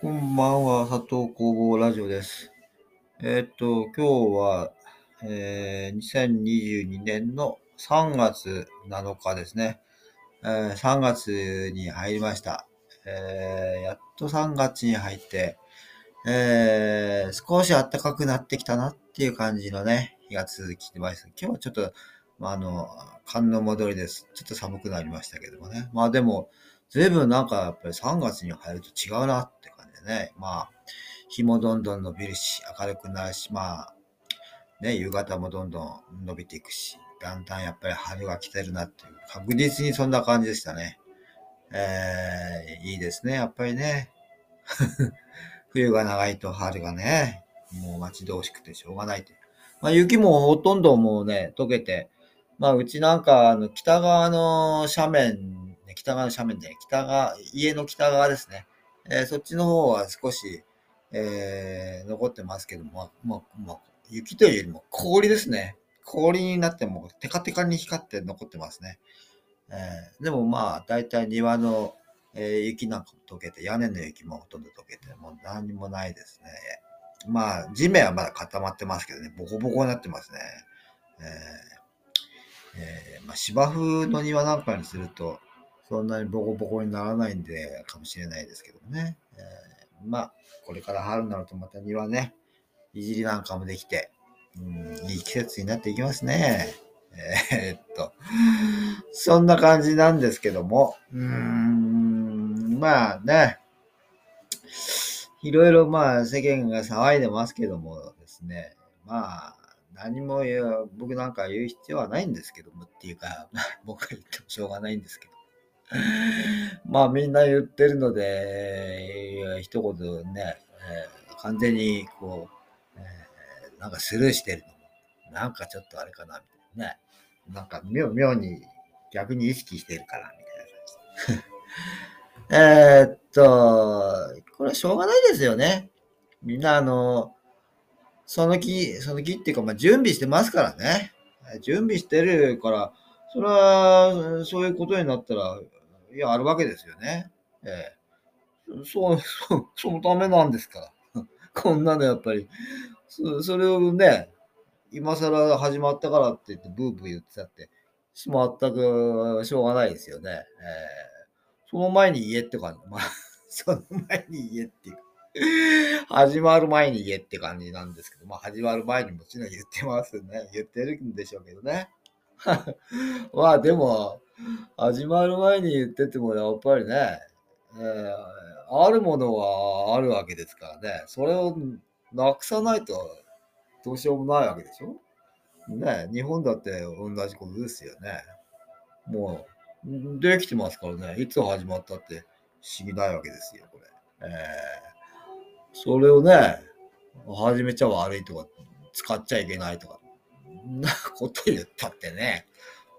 こんばんは、佐藤工房ラジオです。えーっと、今日は、えー2022年の3月7日ですね。えー3月に入りました。えーやっと3月に入って、えー少し暖かくなってきたなっていう感じのね、日が続きてます。今日はちょっと、まあ、あの、寒の戻りです。ちょっと寒くなりましたけどもね。まあでも、随分なんかやっぱり3月に入ると違うなってでね。まあ、日もどんどん伸びるし、明るくなるし、まあ、ね、夕方もどんどん伸びていくし、だんだんやっぱり春が来てるなっていう、確実にそんな感じでしたね。えー、いいですね、やっぱりね。冬が長いと春がね、もう待ち遠しくてしょうがないって。まあ雪もほとんどもうね、溶けて、まあうちなんかあの北側の斜面、北側の斜面で、北側、家の北側ですね。えーそっちの方は少し、えー残ってますけども、まあ、まあ、雪というよりも氷ですね。氷になってもテカテカに光って残ってますね。えーでもまあ、大体庭の、え雪なんかも溶けて、屋根の雪もほとんど溶けて、もう何もないですね。まあ、地面はまだ固まってますけどね、ボコボコになってますね。えーえーまあ、芝生の庭なんかにすると、そんなにボコボコにならないんで、かもしれないですけどね。えーまあ、これから春になるとまた庭ね、いじりなんかもできて、うん、いい季節になっていきますね。えーっと、そんな感じなんですけども、うーん、まあね、いろいろまあ世間が騒いでますけどもですね、まあ何も言う僕なんか言う必要はないんですけどもっていうか、僕が言ってもしょうがないんですけど。まあみんな言ってるので、一言ね、えー完全にこう、えーなんかスルーしてるのも、なんかちょっとあれかな、みたいなね。なんか妙妙に逆に意識してるから、みたいな感じ。えっと、これはしょうがないですよね。みんなあの、その気、その気っていうか、まあ、準備してますからね。準備してるから、それは、そういうことになったら、いや、あるわけですよね。ええ。そう、そ、そのためなんですから。こんなのやっぱり、そそれをね、今更始まったからって言ってブーブー言ってたって、全くしょうがないですよね。ええその前に言えって感じ。まあ、その前に言えっていう。始まる前に言えって感じなんですけど、まあ始まる前にもちろん言ってますね。言ってるんでしょうけどね。まあでも、始まる前に言っててもやっぱりね、えーあるものはあるわけですからね。それをなくさないとどうしようもないわけでしょ？ね日本だって同じことですよね。もう、できてますからね。いつ始まったって不思議ないわけですよ、これ。えーそれをね、始めちゃ悪いとか、使っちゃいけないとか、なこと言ったってね、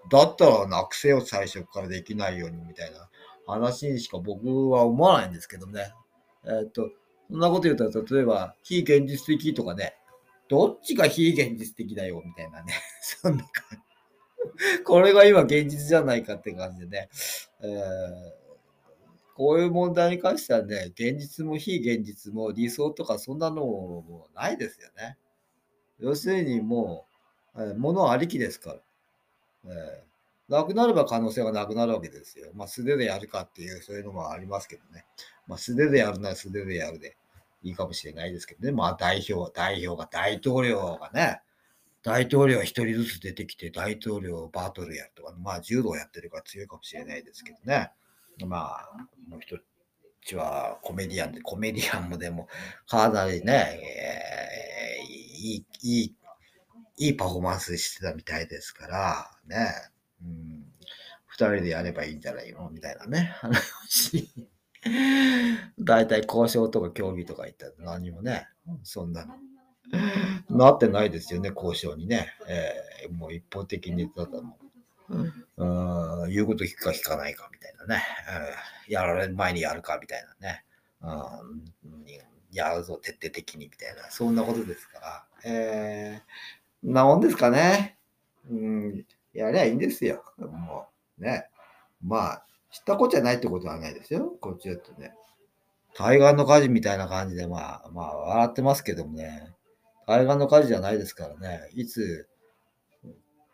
だったらなくせよ、最初からできないようにみたいな話にしか僕は思わないんですけどね。えっと、そんなこと言ったら、例えば、非現実的とかね、どっちが非現実的だよ、みたいなね。そんな感じ。これが今現実じゃないかって感じでね。えーこういう問題に関してはね、現実も非現実も理想とかそんなのもないですよね。要するにもう、えー物ありきですから。えーなくなれば可能性がなくなるわけですよ。まあ素手でやるかっていう、そういうのもありますけどね。まあ素手でやるなら素手でやるでいいかもしれないですけどね。まあ代表、代表が、大統領がね、大統領が一人ずつ出てきて大統領バトルやるとか、まあ柔道やってるから強いかもしれないですけどね。まあ、もう一つはコメディアンで、コメディアンもでも、かなりね、えーいい、いい、いいパフォーマンスしてたみたいですから、ね、うん、二人でやればいいんじゃないの？みたいなね、話。大体交渉とか協議とか言ったら何もね、そんなの。なってないですよね、交渉にね。えーもう一方的にただもう、うん、言うこと聞くか聞かないかみたいなね。うん、やられる前にやるかみたいなね。うん、やるぞ、徹底的にみたいな、そんなことですから。えー、なもんですかね。うん、やりゃいいんですよ。もう、ね。まあ、知ったこっちゃないってことはないですよ。こっちだとね。対岸の火事みたいな感じで、まあ、まあ、笑ってますけどもね、対岸の火事じゃないですからね、いつ、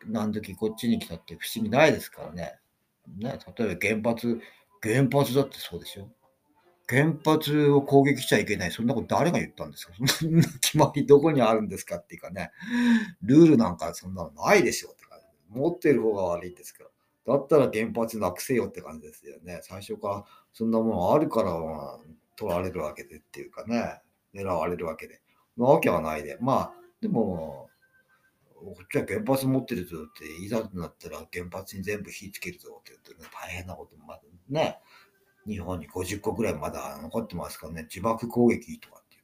何時こっちに来たって不思議ないですからね。ね、例えば原発、原発だってそうでしょ。原発を攻撃しちゃいけない。そんなこと誰が言ったんですか？そんな決まりどこにあるんですかっていうかね、ルールなんかそんなのないでしょって感じ。持ってる方が悪いんですから。だったら原発なくせよって感じですよね。最初からそんなものあるから、まあ、取られるわけでっていうかね、狙われるわけで。なわけはないで。まあ、でも、こっちは原発持ってるぞって、いざとなったら原発に全部火つけるぞって言って、ね、大変なこともまだね、日本に50個ぐらいまだ残ってますからね、自爆攻撃とかって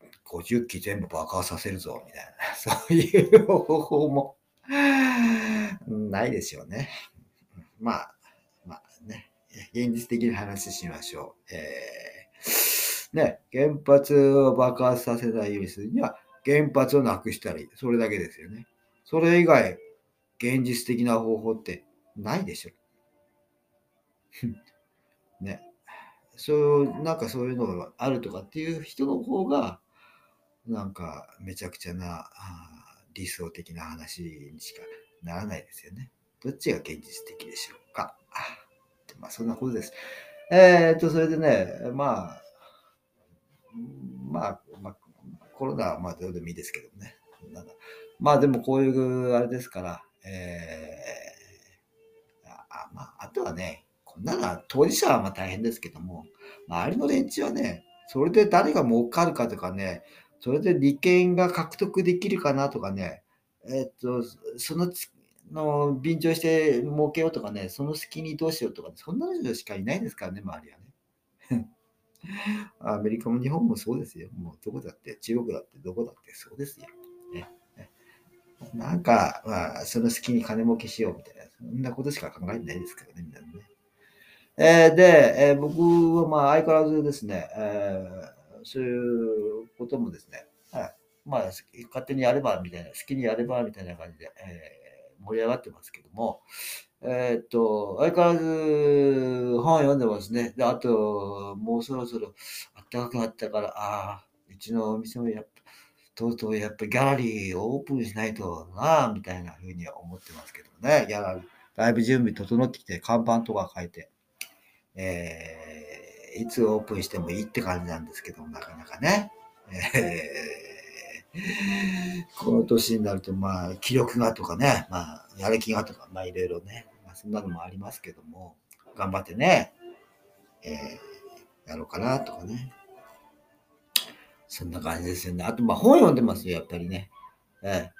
言って、50機全部爆破させるぞみたいな、そういう方法もないですよね。まあ、まあね、現実的に話しましょう。えー、ね、原発を爆発させないようにするには、原発をなくしたらいい。それだけですよね。それ以外、現実的な方法ってないでしょ。ね。そう、なんかそういうのがあるとかっていう人の方が、なんかめちゃくちゃな理想的な話にしかならないですよね。どっちが現実的でしょうか。まあそんなことです。えー、っと、それでね、まあ、まあ、まあ、コロナはまあどうでもいいですけどね。まあでもこういうあれですから、えー、あまあ、あとはね、なのは当事者はまあ大変ですけども、周りの連中はね、それで誰が儲かるかとかね、それで利権が獲得できるかなとかね、えっと、そのの便乗して儲けようとかね、その隙にどうしようとか、ね、そんなのしかいないですからね、周りはね。アメリカも日本もそうですよ。もうどこだって、中国だってどこだってそうですよ。ね、なんか、まあ、その隙に金儲けしようみたいな、そんなことしか考えてないですからね、みんなね。えー、で、えー、僕はまあ相変わらずですね、えー、そういうこともですね、はい、まあ、勝手にやればみたいな、好きにやればみたいな感じで、えー、盛り上がってますけども、えー、っと、相変わらず本読んでますね。で、あと、もうそろそろ暖かくなったから、ああ、うちのお店もやっぱ、とうとうやっぱギャラリーをオープンしないとな、みたいなふうには思ってますけどね。ギャラリー、だいぶ準備整ってきて、看板とか書いて、えー、いつオープンしてもいいって感じなんですけどなかなかね。この年になると、まあ、気力がとかね、まあ、やる気がとか、まあ、いろいろね、まあ、そんなのもありますけども、頑張ってね、えー、やろうかなとかね。そんな感じですよね。あと、まあ、本読んでますよ、やっぱりね。え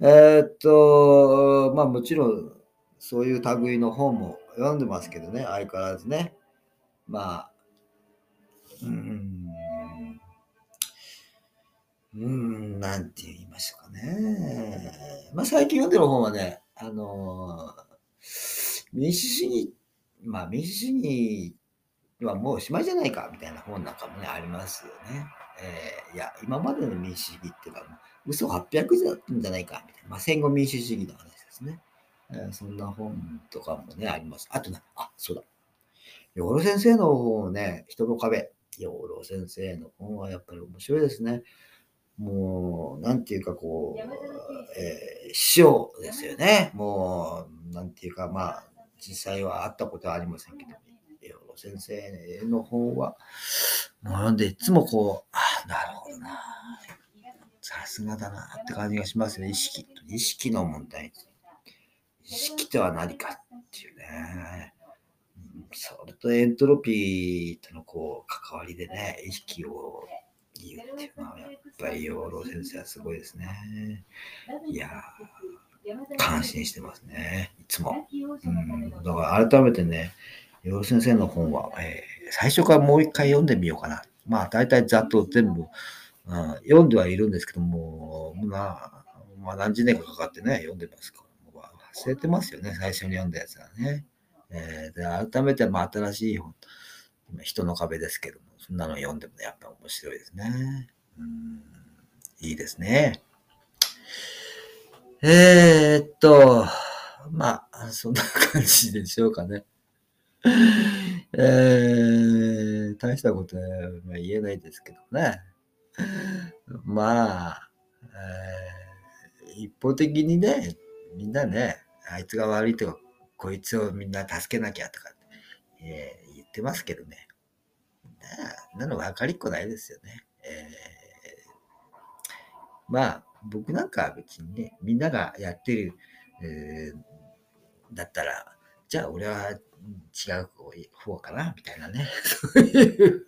ー、えー、っと、まあ、もちろん、そういう類の本も読んでますけどね、相変わらずね。まあ、うん、うん、なんて言いましたかね。まあ最近読んでる本はね、あの民主主義、まあ民主主義はもうおしまいじゃないかみたいな本なんかもね、ありますよね。えー、いや、今までの民主主義っていうのは、嘘800だったんじゃないかみたいな。まあ戦後民主主義の話ですね。えー、そんな本とかもね、あります。あとね、あ、そうだ。養老先生の本ね、人の壁。養老先生の本はやっぱり面白いですね。もう、なんていうかこう、えー、師匠ですよね。もう、なんていうか、まあ、実際は会ったことはありませんけど、養老先生の本は、もう読んでいつもこう、あなるほどな。さすがだなって感じがしますよね。意識。意識の問題。意識とは何かっていうね。それとエントロピーとのこう関わりでね、意識を言うっていうのは、やっぱり養老先生はすごいですね。いや感心してますね。いつも。うん、だから改めてね、養老先生の本は、えー、最初からもう一回読んでみようかな。まあ、大体ざっと全部、うん、読んではいるんですけども、まあ、まあ、何十年かかかってね、読んでますから。忘れてますよね、最初に読んだやつはね。えー、で改めて、まあ、新しい本、人の壁ですけども、そんなの読んでもね、やっぱ面白いですね。うん、いいですね。えー、っと、まあ、そんな感じでしょうかね。えー、大したことは言えないですけどね。まあ、えー、一方的にね、みんなね、あいつが悪いとか、こいつをみんな助けなきゃとか、えー、言ってますけどね。なの分かりっこないですよね。えー、まあ、僕なんかは別にね、みんながやってる、えー、だったら、じゃあ俺は違う方かなみたいなね。そういう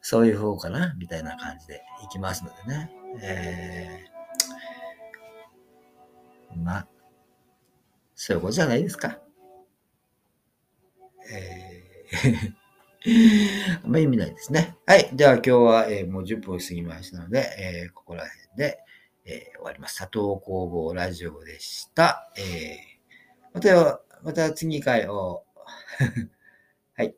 そういう方かなみたいな感じでいきますのでね。えー、まあ、そういうことじゃないですか。えー、あんまり意味ないですね。はい。では今日は、えー、もう10分過ぎましたので、えー、ここら辺で、えー、終わります。佐藤工房ラジオでした。えー、また、また次回を、はい。